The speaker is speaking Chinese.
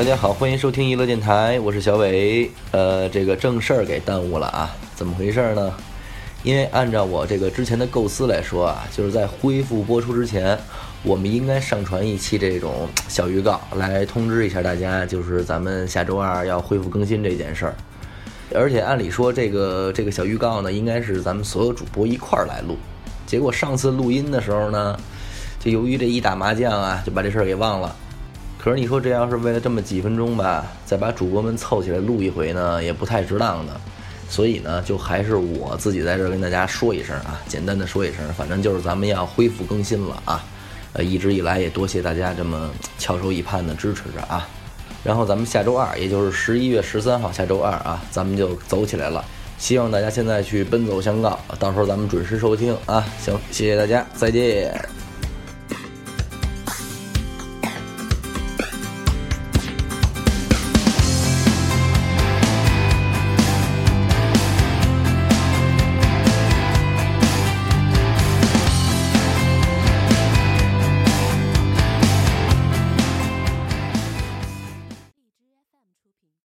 大家好，欢迎收听娱乐电台，我是小伟。呃，这个正事儿给耽误了啊，怎么回事呢？因为按照我这个之前的构思来说啊，就是在恢复播出之前，我们应该上传一期这种小预告，来通知一下大家，就是咱们下周二要恢复更新这件事儿。而且按理说，这个这个小预告呢，应该是咱们所有主播一块儿来录。结果上次录音的时候呢，就由于这一打麻将啊，就把这事儿给忘了。可是你说这要是为了这么几分钟吧，再把主播们凑起来录一回呢，也不太值当的。所以呢，就还是我自己在这儿跟大家说一声啊，简单的说一声，反正就是咱们要恢复更新了啊。呃，一直以来也多谢大家这么翘首以盼的支持着啊。然后咱们下周二，也就是十一月十三号下周二啊，咱们就走起来了。希望大家现在去奔走相告，到时候咱们准时收听啊。行，谢谢大家，再见。